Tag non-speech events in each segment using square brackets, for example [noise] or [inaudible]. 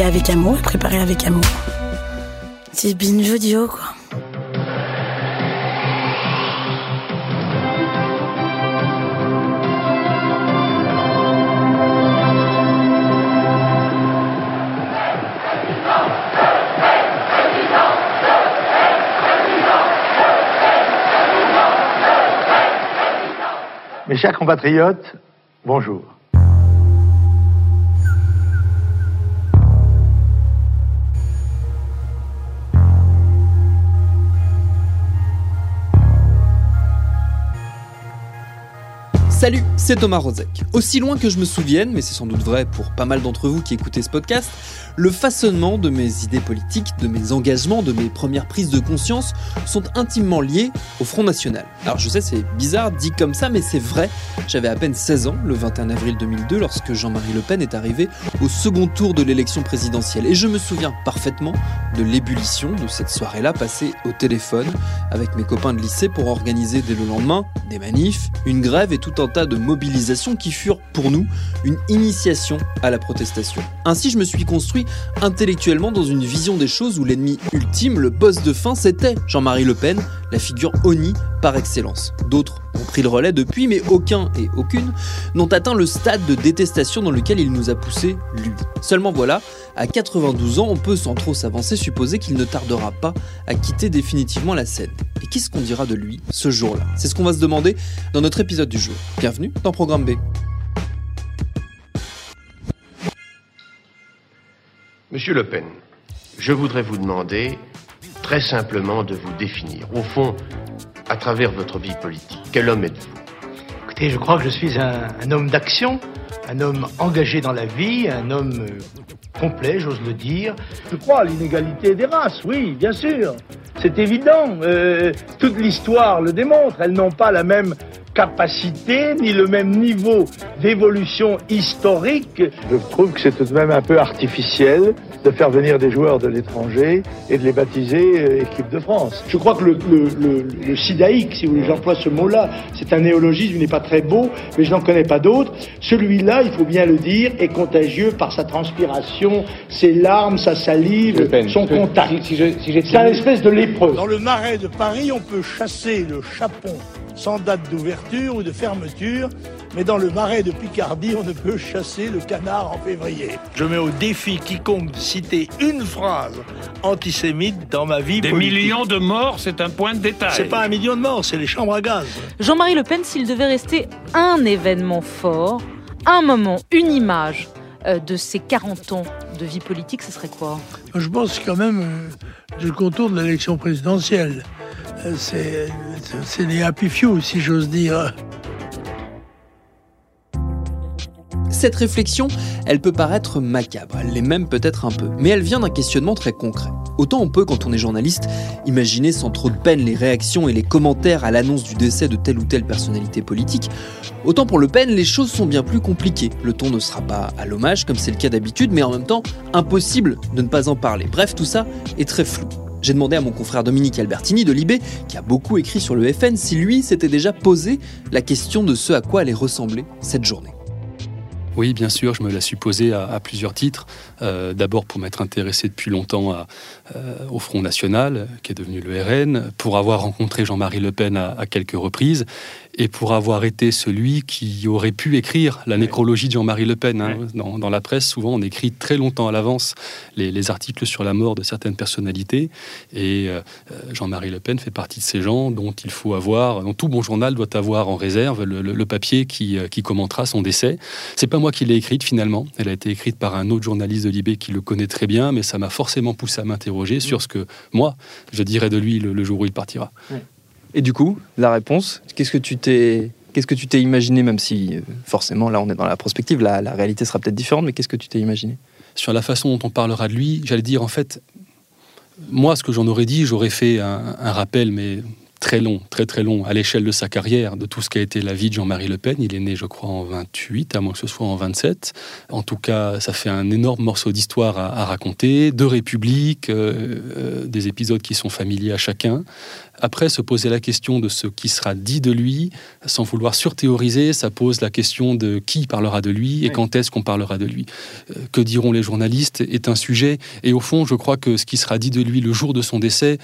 Fait avec amour et préparé avec amour. C'est binge audio, quoi. Mes chers compatriotes, bonjour. Salut, c'est Thomas Rozek. Aussi loin que je me souvienne, mais c'est sans doute vrai pour pas mal d'entre vous qui écoutez ce podcast, le façonnement de mes idées politiques, de mes engagements, de mes premières prises de conscience sont intimement liés au Front National. Alors je sais, c'est bizarre dit comme ça, mais c'est vrai. J'avais à peine 16 ans le 21 avril 2002 lorsque Jean-Marie Le Pen est arrivé au second tour de l'élection présidentielle. Et je me souviens parfaitement de l'ébullition de cette soirée-là passée au téléphone avec mes copains de lycée pour organiser dès le lendemain des manifs, une grève et tout un de mobilisations qui furent pour nous une initiation à la protestation. Ainsi, je me suis construit intellectuellement dans une vision des choses où l'ennemi ultime, le boss de fin, c'était Jean-Marie Le Pen, la figure ONI par excellence. D'autres ont pris le relais depuis, mais aucun et aucune n'ont atteint le stade de détestation dans lequel il nous a poussé, lui. Seulement voilà, à 92 ans, on peut sans trop s'avancer supposer qu'il ne tardera pas à quitter définitivement la scène. Et qu'est-ce qu'on dira de lui ce jour-là? C'est ce qu'on va se demander dans notre épisode du jour. Bienvenue dans Programme B. Monsieur Le Pen, je voudrais vous demander très simplement de vous définir. Au fond, à travers votre vie politique, quel homme êtes-vous? Écoutez, je crois que je suis un, un homme d'action, un homme engagé dans la vie, un homme euh, complet, j'ose le dire. Je crois à l'inégalité des races, oui, bien sûr. C'est évident. Euh, toute l'histoire le démontre. Elles n'ont pas la même capacité ni le même niveau d'évolution historique. Je trouve que c'est tout de même un peu artificiel de faire venir des joueurs de l'étranger et de les baptiser euh, équipe de France. Je crois que le, le, le, le sidaïque, si vous voulez, j'emploie ce mot-là, c'est un néologisme, il n'est pas très beau, mais je n'en connais pas d'autres. Celui-là, il faut bien le dire, est contagieux par sa transpiration, ses larmes, sa salive, son contact. Si, si c'est un espèce de lépreux. Dans le marais de Paris, on peut chasser le chapon sans date d'ouverture ou de fermeture, mais dans le marais de Picardie, on ne peut chasser le canard en février. Je mets au défi quiconque de citer une phrase antisémite dans ma vie Des politique. millions de morts, c'est un point de détail. C'est pas un million de morts, c'est les chambres à gaz. Jean-Marie Le Pen, s'il devait rester un événement fort, un moment, une image euh, de ses 40 ans de vie politique, ce serait quoi? Je pense quand même euh, du contour de l'élection présidentielle. Euh, C'est les happy few, si j'ose dire. Cette réflexion, elle peut paraître macabre, elle l'est même peut-être un peu, mais elle vient d'un questionnement très concret. Autant on peut, quand on est journaliste, imaginer sans trop de peine les réactions et les commentaires à l'annonce du décès de telle ou telle personnalité politique, autant pour Le Pen, les choses sont bien plus compliquées. Le ton ne sera pas à l'hommage, comme c'est le cas d'habitude, mais en même temps, impossible de ne pas en parler. Bref, tout ça est très flou. J'ai demandé à mon confrère Dominique Albertini de Libé, qui a beaucoup écrit sur le FN, si lui s'était déjà posé la question de ce à quoi allait ressembler cette journée. Oui, bien sûr, je me la suis posée à, à plusieurs titres. Euh, D'abord pour m'être intéressé depuis longtemps à, euh, au Front National, qui est devenu le RN, pour avoir rencontré Jean-Marie Le Pen à, à quelques reprises, et pour avoir été celui qui aurait pu écrire la nécrologie de Jean-Marie Le Pen. hein. Dans, dans la presse, souvent, on écrit très longtemps à l'avance les, les articles sur la mort de certaines personnalités, et euh, Jean-Marie Le Pen fait partie de ces gens dont il faut avoir, dont tout bon journal doit avoir en réserve le, le- le papier qui, qui commentera son décès. C'est pas moi qui l'ai écrite finalement. Elle a été écrite par un autre journaliste de Libé qui le connaît très bien, mais ça m'a forcément poussé à m'interroger sur ce que moi, je dirais de lui le, le jour où il partira. Et du coup, la réponse, qu'est-ce que tu t'es Qu'est-ce que tu t'es imaginé, même si euh, forcément là on est dans la prospective, la, la réalité sera peut-être différente, mais qu'est-ce que tu t'es imaginé? Sur la façon dont on parlera de lui, j'allais dire en fait, moi ce que j'en aurais dit, j'aurais fait un, un rappel, mais très long, très très long, à l'échelle de sa carrière, de tout ce qu'a été la vie de Jean-Marie Le Pen. Il est né, je crois, en 28, à moins que ce soit en 27. En tout cas, ça fait un énorme morceau d'histoire à, à, raconter, de République, euh, euh, des épisodes qui sont familiers à chacun. Après, se poser la question de ce qui sera dit de lui, sans vouloir surthéoriser, ça pose la question de qui parlera de lui et oui. quand est-ce qu'on parlera de lui. Euh, que diront les journalistes est un sujet. Et au fond, je crois que ce qui sera dit de lui le jour de son décès,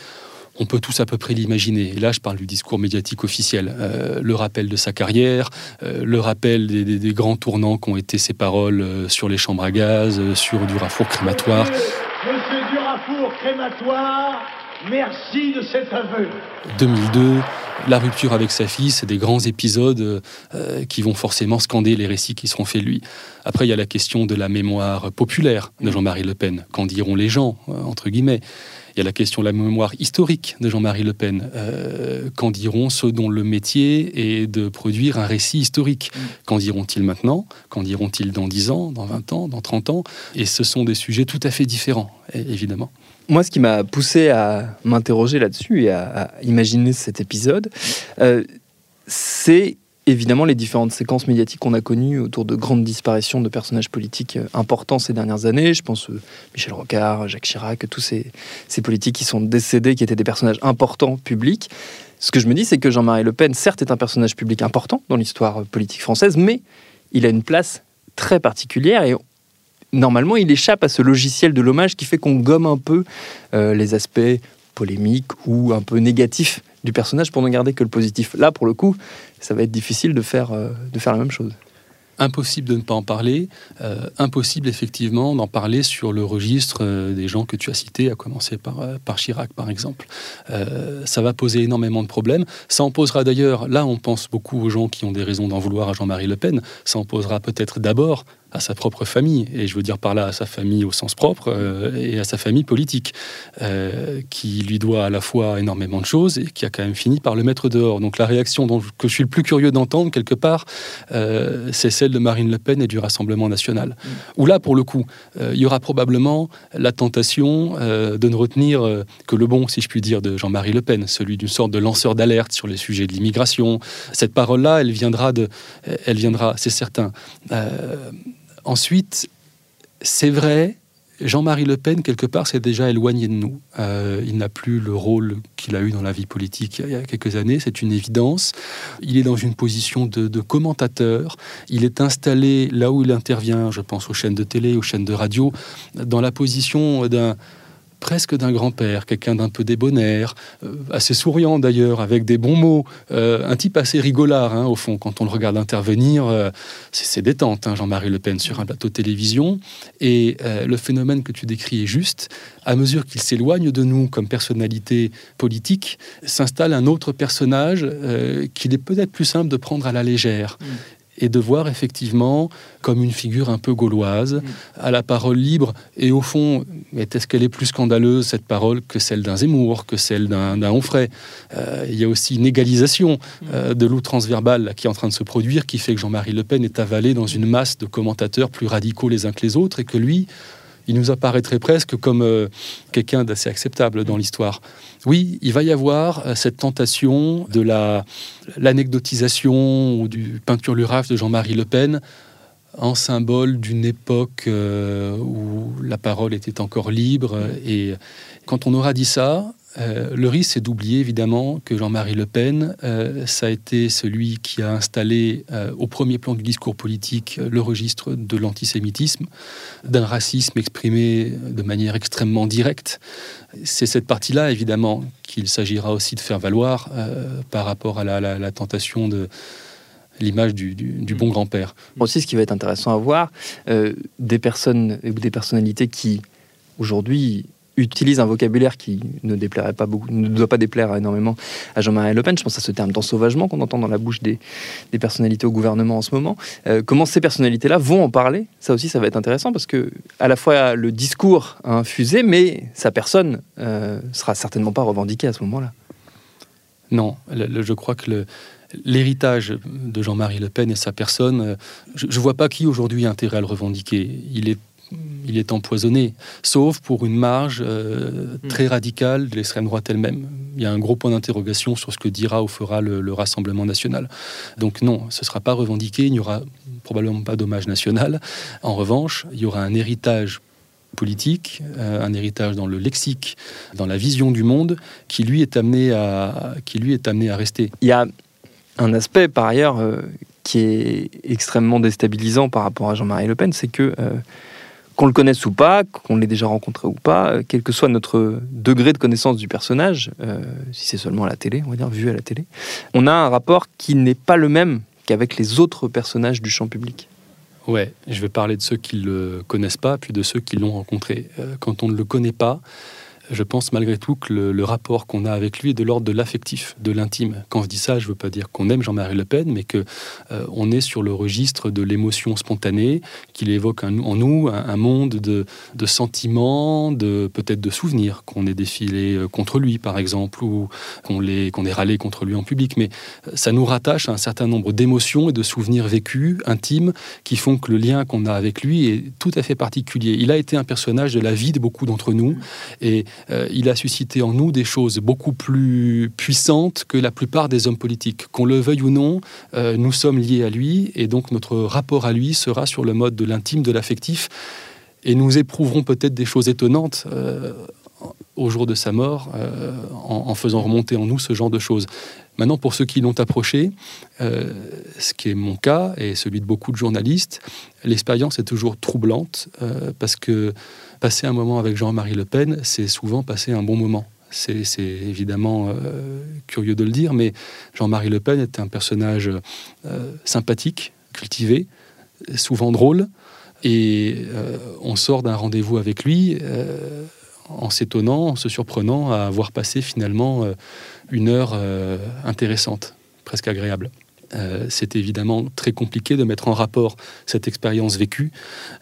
on peut tous à peu près l'imaginer. Et là, je parle du discours médiatique officiel. Euh, le rappel de sa carrière, euh, le rappel des, grands tournants qu'ont été ses paroles euh, sur les chambres à gaz, sur Durafour crématoire. Monsieur Durafour crématoire, merci de cet aveu. 2002, la rupture avec sa fille, c'est des grands épisodes euh, qui vont forcément scander les récits qui seront faits de lui. Après, il y a la question de la mémoire populaire de Jean-Marie Le Pen. Qu'en diront les gens, euh, entre guillemets? Il y a la question de la mémoire historique de Jean-Marie Le Pen. Euh, Qu'en diront ceux dont le métier est de produire un récit historique? Qu'en diront-ils maintenant? Qu'en diront-ils dans 10 ans, dans 20 ans, dans 30 ans? Et ce sont des sujets tout à fait différents, évidemment. Moi, ce qui m'a poussé à m'interroger là-dessus et à, imaginer cet épisode, euh, c'est évidemment les différentes séquences médiatiques qu'on a connues autour de grandes disparitions de personnages politiques euh, importants ces dernières années. Je pense euh, Michel Rocard, Jacques Chirac, tous ces, ces, politiques qui sont décédés, qui étaient des personnages importants publics. Ce que je me dis, c'est que Jean-Marie Le Pen, certes, est un personnage public important dans l'histoire politique française, mais il a une place très particulière et normalement, il échappe à ce logiciel de l'hommage qui fait qu'on gomme un peu euh, les aspects polémiques ou un peu négatifs du personnage pour ne garder que le positif. Là, pour le coup, ça va être difficile de faire, euh, de faire la même chose. Impossible de ne pas en parler, euh, impossible effectivement d'en parler sur le registre des gens que tu as cités, à commencer par, par Chirac par exemple. Ça va poser énormément de problèmes. Ça en posera d'ailleurs, là on pense beaucoup aux gens qui ont des raisons d'en vouloir à Jean-Marie Le Pen, ça en posera peut-être d'abord à sa propre famille, et je veux dire par là à sa famille au sens propre, euh, et à sa famille politique, euh, qui lui doit à la fois énormément de choses et qui a quand même fini par le mettre dehors. Donc la réaction dont, que je suis le plus curieux d'entendre, quelque part, euh, c'est celle de Marine Le Pen et du Rassemblement national. Mmh. Où là, pour le coup, il y aura probablement la tentation de ne retenir que le bon, si je puis dire, de Jean-Marie Le Pen, celui d'une sorte de lanceur d'alerte sur les sujets de l'immigration. Cette parole-là, elle viendra, de, elle viendra, c'est certain. Ensuite, c'est vrai, Jean-Marie Le Pen, quelque part, s'est déjà éloigné de nous. Euh, il n'a plus le rôle qu'il a eu dans la vie politique il y a quelques années, c'est une évidence. Il est dans une position de, de, commentateur. Il est installé là où il intervient, je pense aux chaînes de télé, aux chaînes de radio, dans la position d'un presque d'un grand-père, quelqu'un d'un peu débonnaire, euh, assez souriant d'ailleurs, avec des bons mots, euh, un type assez rigolard hein, au fond, quand on le regarde intervenir, euh, c'est détente, hein, Jean-Marie Le Pen sur un plateau de télévision, et le phénomène que tu décris est juste, à mesure qu'il s'éloigne de nous comme personnalité politique, s'installe un autre personnage qu'il est peut-être plus simple de prendre à la légère. Mmh et de voir effectivement comme une figure un peu gauloise, mmh. à la parole libre, et au fond, est-ce qu'elle est plus scandaleuse, cette parole, que celle d'un Zemmour, que celle d'un Onfray? Euh, Il y a aussi une égalisation mmh. euh, de l'outrance verbale qui est en train de se produire, qui fait que Jean-Marie Le Pen est avalé dans une masse de commentateurs plus radicaux les uns que les autres, et que lui, il nous apparaîtrait presque comme euh, quelqu'un d'assez acceptable dans l'histoire. Oui, il va y avoir euh, cette tentation de l'anecdotisation la, ou du peinture lurave de Jean-Marie Le Pen en symbole d'une époque euh, où la parole était encore libre. Et quand on aura dit ça, euh, le risque, c'est d'oublier évidemment que Jean-Marie Le Pen, euh, ça a été celui qui a installé euh, au premier plan du discours politique le registre de l'antisémitisme, d'un racisme exprimé de manière extrêmement directe. C'est cette partie-là, évidemment, qu'il s'agira aussi de faire valoir par rapport à la, la, la tentation de l'image du, du, du, bon grand-père. Aussi, ce qui va être intéressant à voir, euh, des personnes ou des personnalités qui, aujourd'hui, utilise un vocabulaire qui ne déplairait pas beaucoup, ne doit pas déplaire énormément à Jean-Marie Le Pen. Je pense à ce terme d'ensauvagement qu'on entend dans la bouche des, des, personnalités au gouvernement en ce moment. Euh, comment ces personnalités-là vont en parler? Ça aussi, ça va être intéressant parce que à la fois le discours a infusé, mais sa personne euh, sera certainement pas revendiquée à ce moment-là. Non, je crois que l'héritage de Jean-Marie Le Pen et sa personne, euh, je ne vois pas qui aujourd'hui a intérêt à le revendiquer. Il est, il est empoisonné, sauf pour une marge euh, Hmm. très radicale de l'extrême droite elle-même. Il y a un gros point d'interrogation sur ce que dira ou fera le, le Rassemblement national. Donc non, ce ne sera pas revendiqué, il n'y aura probablement pas d'hommage national. En revanche, il y aura un héritage politique, euh, un héritage dans le lexique, dans la vision du monde, qui lui est amené à, qui lui est amené à rester. Il y a un aspect, par ailleurs, euh, qui est extrêmement déstabilisant par rapport à Jean-Marie Le Pen, c'est que euh, qu'on le connaisse ou pas, qu'on l'ait déjà rencontré ou pas, euh, quel que soit notre degré de connaissance du personnage, euh, si c'est seulement à la télé, on va dire, vu à la télé, on a un rapport qui n'est pas le même qu'avec les autres personnages du champ public. Ouais, je vais parler de ceux qui ne le connaissent pas, puis de ceux qui l'ont rencontré. Euh, Quand on ne le connaît pas, je pense malgré tout que le, rapport qu'on a avec lui est de l'ordre de l'affectif, de l'intime. Quand je dis ça, je ne veux pas dire qu'on aime Jean-Marie Le Pen, mais que euh, est sur le registre de l'émotion spontanée, qu'il évoque en nous un, monde de, sentiments, de peut-être de souvenirs, qu'on ait défilé euh, contre lui, par exemple, ou qu'on l'ait- qu'on ait râlé contre lui en public. Mais euh, ça nous rattache à un certain nombre d'émotions et de souvenirs vécus, intimes, qui font que le lien qu'on a avec lui est tout à fait particulier. Il a été un personnage de la vie de beaucoup d'entre nous et euh, il a suscité en nous des choses beaucoup plus puissantes que la plupart des hommes politiques. Qu'on le veuille ou non, euh, nous sommes liés à lui et donc notre rapport à lui sera sur le mode de l'intime, de l'affectif et nous éprouverons peut-être des choses étonnantes. euh, au jour de sa mort, en, faisant remonter en nous ce genre de choses. Maintenant, pour ceux qui l'ont approché, ce qui est mon cas et celui de beaucoup de journalistes, l'expérience est toujours troublante parce que passer un moment avec Jean-Marie Le Pen, c'est souvent passer un bon moment. C'est évidemment euh, curieux de le dire, mais Jean-Marie Le Pen est un personnage euh, sympathique, cultivé, souvent drôle, et euh, on sort d'un rendez-vous avec lui en s'étonnant, en se surprenant à avoir passé finalement une heure intéressante, presque agréable. Euh, c'est évidemment très compliqué de mettre en rapport cette expérience vécue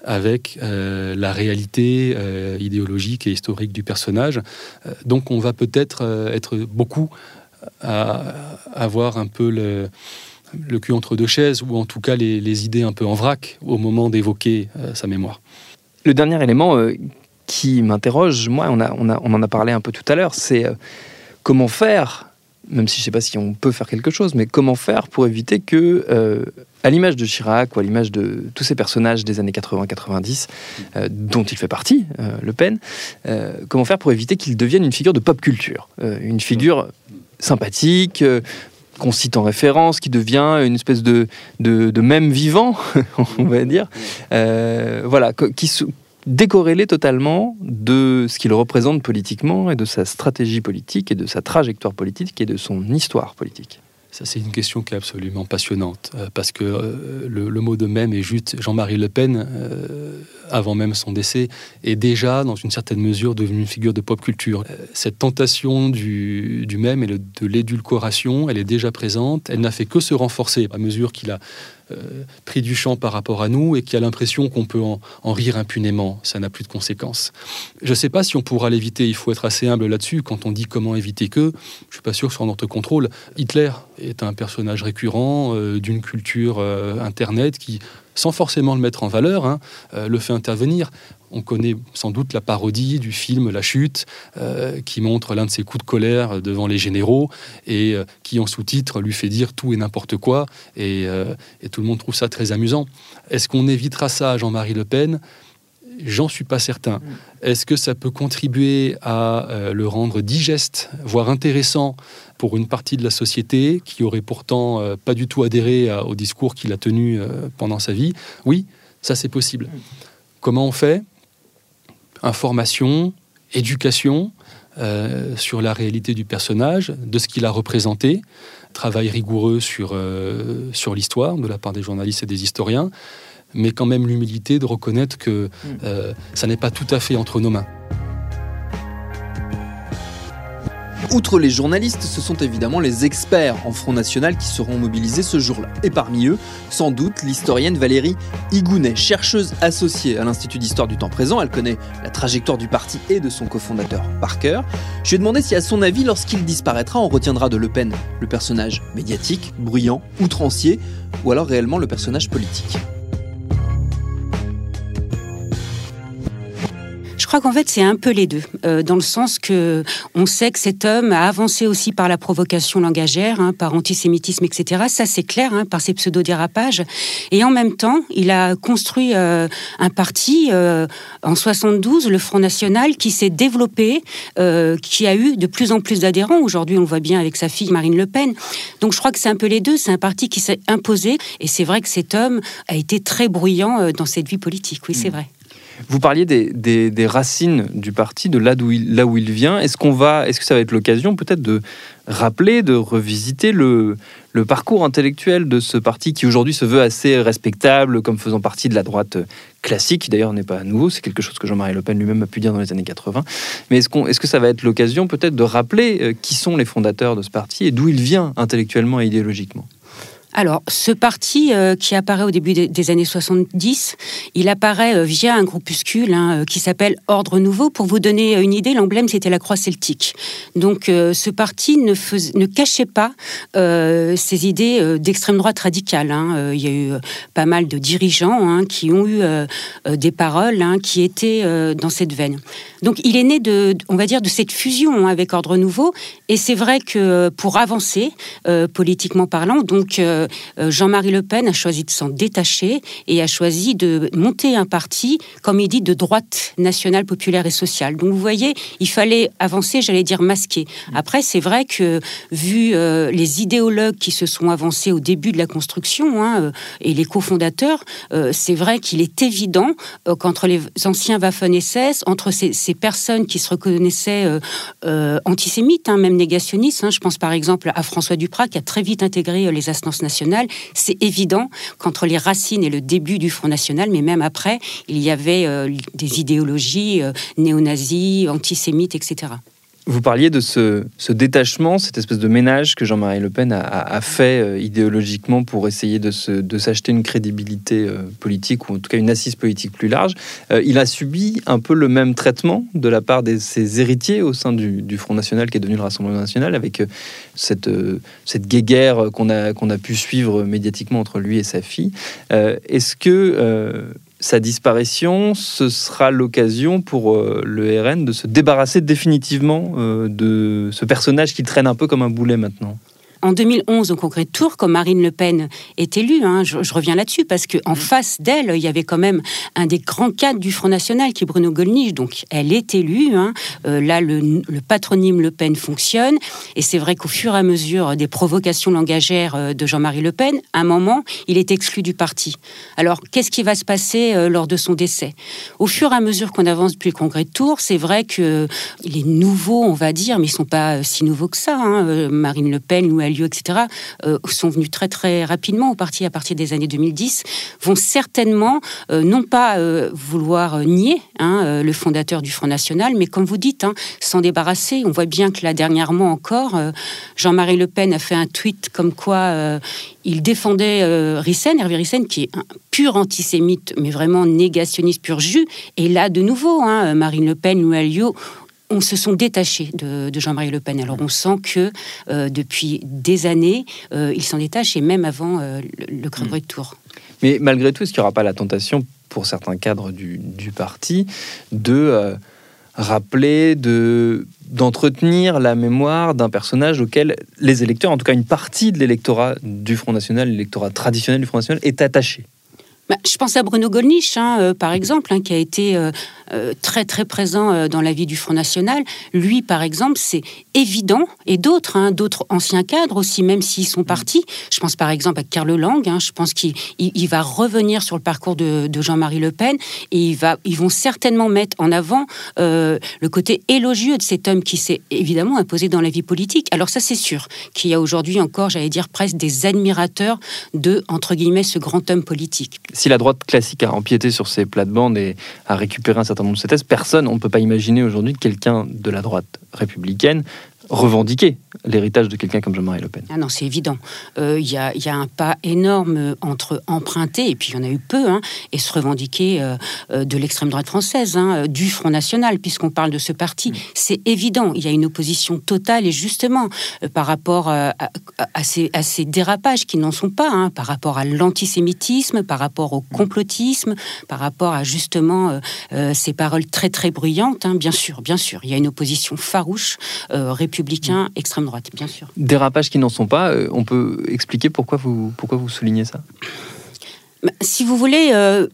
avec euh, la réalité euh, idéologique et historique du personnage. Donc on va peut-être être beaucoup à avoir un peu le, cul entre deux chaises, ou en tout cas les, idées un peu en vrac au moment d'évoquer sa mémoire. Le dernier élément qui m'interroge, moi, on, en a parlé un peu tout à l'heure, c'est comment faire, même si je ne sais pas si on peut faire quelque chose, mais comment faire pour éviter que, euh, à l'image de Chirac ou à l'image de tous ces personnages des années 80-90, euh, dont il fait partie, euh, Le Pen, comment faire pour éviter qu'il devienne une figure de pop culture, une figure sympathique, qu'on cite en référence, qui devient une espèce de, de, de même vivant, [laughs] on va dire, voilà, qui décorrélé totalement de ce qu'il représente politiquement et de sa stratégie politique et de sa trajectoire politique et de son histoire politique. Ça, c'est une question qui est absolument passionnante, euh, parce que euh, le, mot de même est juste Jean-Marie Le Pen, euh, avant même son décès, est déjà, dans une certaine mesure, devenu une figure de pop culture. Cette tentation du, du même et de l'édulcoration, elle est déjà présente, elle n'a fait que se renforcer à mesure qu'il a pris du champ par rapport à nous et qui a l'impression qu'on peut en, en rire impunément. Ça n'a plus de conséquences. Je ne sais pas si on pourra l'éviter. Il faut être assez humble là-dessus. Quand on dit comment éviter que, je ne suis pas sûr que ce soit notre contrôle. Hitler est un personnage récurrent euh, d'une culture euh, Internet qui, sans forcément le mettre en valeur, hein, euh, le fait intervenir. On connaît sans doute la parodie du film La Chute, euh, qui montre l'un de ses coups de colère devant les généraux et euh, qui, en sous-titre, lui fait dire tout et n'importe quoi. Et, euh, et tout le monde trouve ça très amusant. Est-ce qu'on évitera ça à Jean-Marie Le Pen? J'en suis pas certain. Est-ce que ça peut contribuer à le rendre digeste, voire intéressant pour une partie de la société qui aurait pourtant pas du tout adhéré à- au discours qu'il a tenu pendant sa vie? Oui, ça c'est possible. Comment on fait? Information, éducation euh, sur la réalité du personnage, de ce qu'il a représenté, travail rigoureux sur, euh, sur l'histoire de la part des journalistes et des historiens, mais quand même l'humilité de reconnaître que euh, ça n'est pas tout à fait entre nos mains. Outre les journalistes, ce sont évidemment les experts en Front National qui seront mobilisés ce jour-là. Et parmi eux, sans doute l'historienne Valérie Higounet, chercheuse associée à l'Institut d'histoire du temps présent. Elle connaît la trajectoire du parti et de son cofondateur par cœur. Je lui ai demandé si, à son avis, lorsqu'il disparaîtra, on retiendra de Le Pen le personnage médiatique, bruyant, outrancier, ou alors réellement le personnage politique. Crois qu'en fait c'est un peu les deux, euh, dans le sens que on sait que cet homme a avancé aussi par la provocation langagère, hein, par antisémitisme, etc. Ça c'est clair, hein, par ses pseudo-dérapages. Et en même temps, il a construit euh, un parti euh, en 72, le Front National, qui s'est développé, qui a eu de plus en plus d'adhérents. Aujourd'hui, on le voit bien avec sa fille Marine Le Pen. Donc je crois que c'est un peu les deux. C'est un parti qui s'est imposé, et c'est vrai que cet homme a été très bruyant dans cette vie politique. Oui, c'est mm. vrai. Vous parliez des, racines du parti, de là, où il, où il vient. Est-ce qu'on va, est-ce que ça va être l'occasion peut-être de rappeler, de revisiter le, le, parcours intellectuel de ce parti qui aujourd'hui se veut assez respectable comme faisant partie de la droite classique, qui d'ailleurs n'est pas nouveau, c'est quelque chose que Jean-Marie Le Pen lui-même a pu dire dans les années 80. Mais est-ce, qu'on, est-ce que ça va être l'occasion peut-être de rappeler euh, qui sont les fondateurs de ce parti et d'où il vient intellectuellement et idéologiquement? Alors, ce parti euh, qui apparaît au début des, années 70, il apparaît euh, via un groupuscule hein, euh, qui s'appelle Ordre Nouveau. Pour vous donner une idée, l'emblème, c'était la croix celtique. Donc, ce parti ne, cachait pas ses idées d'extrême droite radicale. Hein. il y a eu pas mal de dirigeants hein, qui ont eu des paroles qui étaient dans cette veine. Donc, il est né de, on va dire, de cette fusion avec Ordre Nouveau. Et c'est vrai que pour avancer, politiquement parlant, donc Jean-Marie Le Pen a choisi de s'en détacher et a choisi de monter un parti, comme il dit, de droite nationale, populaire et sociale. Donc vous voyez, il fallait avancer, j'allais dire masquer. Après, c'est vrai que vu euh, les idéologues qui se sont avancés au début de la construction hein, euh, et les cofondateurs, c'est vrai qu'il est évident qu'entre les anciens Waffen-SS, entre ces, personnes qui se reconnaissaient antisémites, hein, même négationnistes, hein, je pense par exemple à François Duprat qui a très vite intégré les instances nationales, c'est évident qu'entre les racines et le début du Front National, mais même après, il y avait euh, des idéologies euh, néo-nazis, antisémites, etc. Vous parliez de ce, détachement, cette espèce de ménage que Jean-Marie Le Pen a, fait euh, idéologiquement pour essayer de, s'acheter une crédibilité euh, politique ou en tout cas une assise politique plus large. Euh, il a subi un peu le même traitement de la part de ses héritiers au sein du, Front National qui est devenu le Rassemblement National avec cette, cette guéguerre qu'on a, qu'on a pu suivre médiatiquement entre lui et sa fille. Est-ce que sa disparition, ce sera l'occasion pour euh, le RN de se débarrasser définitivement euh, de ce personnage qui traîne un peu comme un boulet maintenant en 2011 au congrès de Tours, quand Marine Le Pen est élue, hein, je, reviens là-dessus, parce qu'en en face d'elle, il y avait quand même un des grands cadres du Front National, qui est Bruno Gollnisch. Donc elle est élue. Hein. Euh, là, le, patronyme Le Pen fonctionne. Et c'est vrai qu'au fur et à mesure des provocations langagères euh, de Jean-Marie Le Pen, à un moment, il est exclu du parti. Alors, qu'est-ce qui va se passer euh, lors de son décès? Au fur et à mesure qu'on avance depuis le congrès de Tours, c'est vrai que les nouveaux, on va dire, mais ils sont pas si nouveaux que ça. Hein. Marine Le Pen ou etc., euh, sont venus très très rapidement au parti à partir des années 2010, vont certainement euh, non pas euh, vouloir nier hein, le fondateur du Front National, mais comme vous dites, hein, s'en débarrasser. On voit bien que là dernièrement encore, Jean-Marie Le Pen a fait un tweet comme quoi il défendait Rissen, Hervé Rissen, qui est un pur antisémite, mais vraiment négationniste pur jus. Et là, de nouveau, hein, Marine Le Pen ou Alliot on se sont détachés de, Jean-Marie Le Pen. Alors on sent que euh, depuis des années, euh, il s'en détache et même avant euh, le, le de Tours. Mais malgré tout, est-ce qu'il n'y aura pas la tentation pour certains cadres du, parti de rappeler, de d'entretenir la mémoire d'un personnage auquel les électeurs, en tout cas une partie de l'électorat du Front National, l'électorat traditionnel du Front National, est attaché? Bah, je pense à Bruno Gollnisch, hein, euh, par exemple, hein, qui a été euh, euh, très très présent dans la vie du Front National. Lui, par exemple, c'est évident, et d'autres, hein, d'autres anciens cadres aussi, même s'ils sont partis. Je pense par exemple à Carl Lang. je pense qu'il il, va revenir sur le parcours de, Jean-Marie Le Pen et ils vont certainement mettre en avant le côté élogieux de cet homme qui s'est évidemment imposé dans la vie politique. Alors ça, c'est sûr qu'il y a aujourd'hui encore, j'allais dire presque des admirateurs de entre guillemets ce grand homme politique si la droite classique a empiété sur ces plates-bandes et a récupéré un certain nombre de ces thèses, personne, on ne peut pas imaginer aujourd'hui quelqu'un de la droite républicaine revendiquer l'héritage de quelqu'un comme Jean-Marie Le Pen. Ah non, c'est évident. Il euh, y, a, y, a, un pas énorme entre emprunter, et puis il y en a eu peu, hein, et se revendiquer euh, euh, de l'extrême droite française, hein, du Front National, puisqu'on parle de ce parti. Mm. C'est évident, il y a une opposition totale, et justement, par rapport à, ces, à, ces, dérapages qui n'en sont pas, hein, par rapport à l'antisémitisme, par rapport au mm. complotisme, par rapport à justement ces paroles très très bruyantes, bien sûr, bien sûr, il y a une opposition farouche, républicain, mm. Droite, bien sûr. Dérapages qui n'en sont pas, euh, on peut expliquer pourquoi vous, pourquoi vous soulignez ça? Bah, si vous voulez, euh,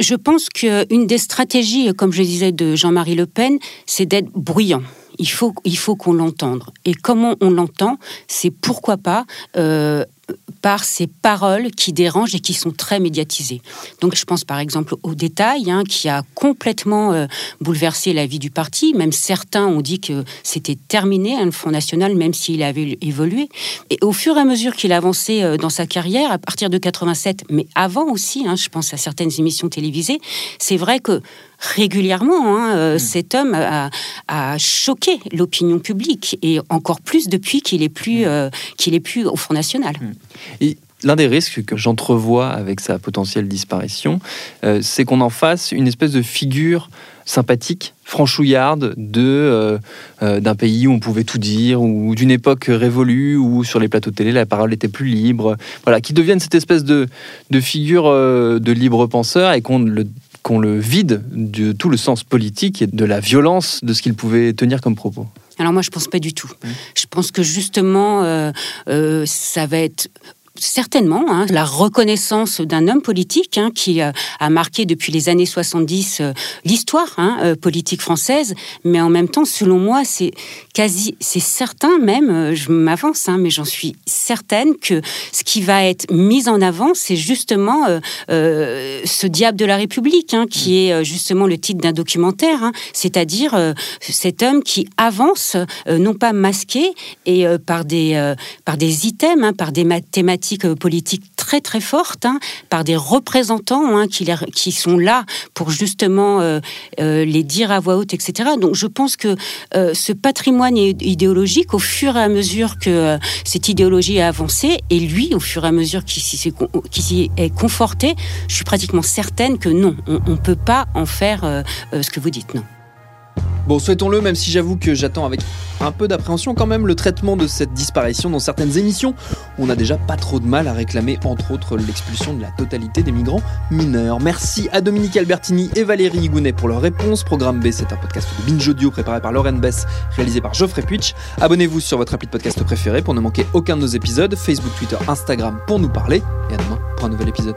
je pense qu'une des stratégies, comme je disais, de Jean-Marie Le Pen, c'est d'être bruyant. Il faut, il faut qu'on l'entende. Et comment on l'entend, c'est pourquoi pas euh, par ces paroles qui dérangent et qui sont très médiatisées. Donc je pense par exemple au détail hein, qui a complètement euh, bouleversé la vie du parti. Même certains ont dit que c'était terminé, hein, Front National, même s'il avait évolué. Et au fur et à mesure qu'il avançait euh, dans sa carrière, à partir de 87, mais avant aussi, hein, je pense à certaines émissions télévisées, c'est vrai que régulièrement, hein, euh, hmm. cet homme a, choqué l'opinion publique et encore plus depuis qu'il est plus hmm. qu'il est plus au Front National. Hmm. Et L'un des risques que j'entrevois avec sa potentielle disparition, euh, c'est qu'on en fasse une espèce de figure sympathique, franchouillarde de euh, euh, d'un pays où on pouvait tout dire, ou d'une époque révolue où sur les plateaux de télé la parole était plus libre, voilà, qui devienne cette espèce de, de figure de libre penseur et qu'on le qu'on le vide de tout le sens politique et de la violence de ce qu'il pouvait tenir comme propos. Alors moi, je pense pas du tout. Mmh. Je pense que justement, euh, euh, ça va être certainement hein, la reconnaissance d'un homme politique hein, qui euh, a marqué depuis les années 70 euh, l'histoire hein, euh, politique française, mais en même temps, selon moi, c'est quasi, c'est certain même, je m'avance, mais j'en suis certaine que ce qui va être mis en avant, c'est justement ce diable de la République, qui est justement le titre d'un documentaire, c'est-à-dire cet homme qui avance, non pas masqué et par des par des items, par des mathématiques euh, politique très très forte hein, par des représentants hein, qui, qui, sont là pour justement euh, euh, les dire à voix haute, etc. Donc je pense que ce patrimoine idéologique, au fur et à mesure que cette idéologie a avancé, et lui, au fur et à mesure qu'il s'y est conforté, je suis pratiquement certaine que non, on ne peut pas en faire ce que vous dites, non. Bon, souhaitons-le, même si j'avoue que j'attends avec un peu d'appréhension quand même le traitement de cette disparition dans certaines émissions. On n'a déjà pas trop de mal à réclamer, entre autres, l'expulsion de la totalité des migrants mineurs. Merci à Dominique Albertini et Valérie Higounet pour leurs réponses. Programme B, c'est un podcast de Binge Audio préparé par Lauren Bess, réalisé par Geoffrey Puitch. Abonnez-vous sur votre appli de podcast préféré pour ne manquer aucun de nos épisodes. Facebook, Twitter, Instagram pour nous parler. Et à demain pour un nouvel épisode.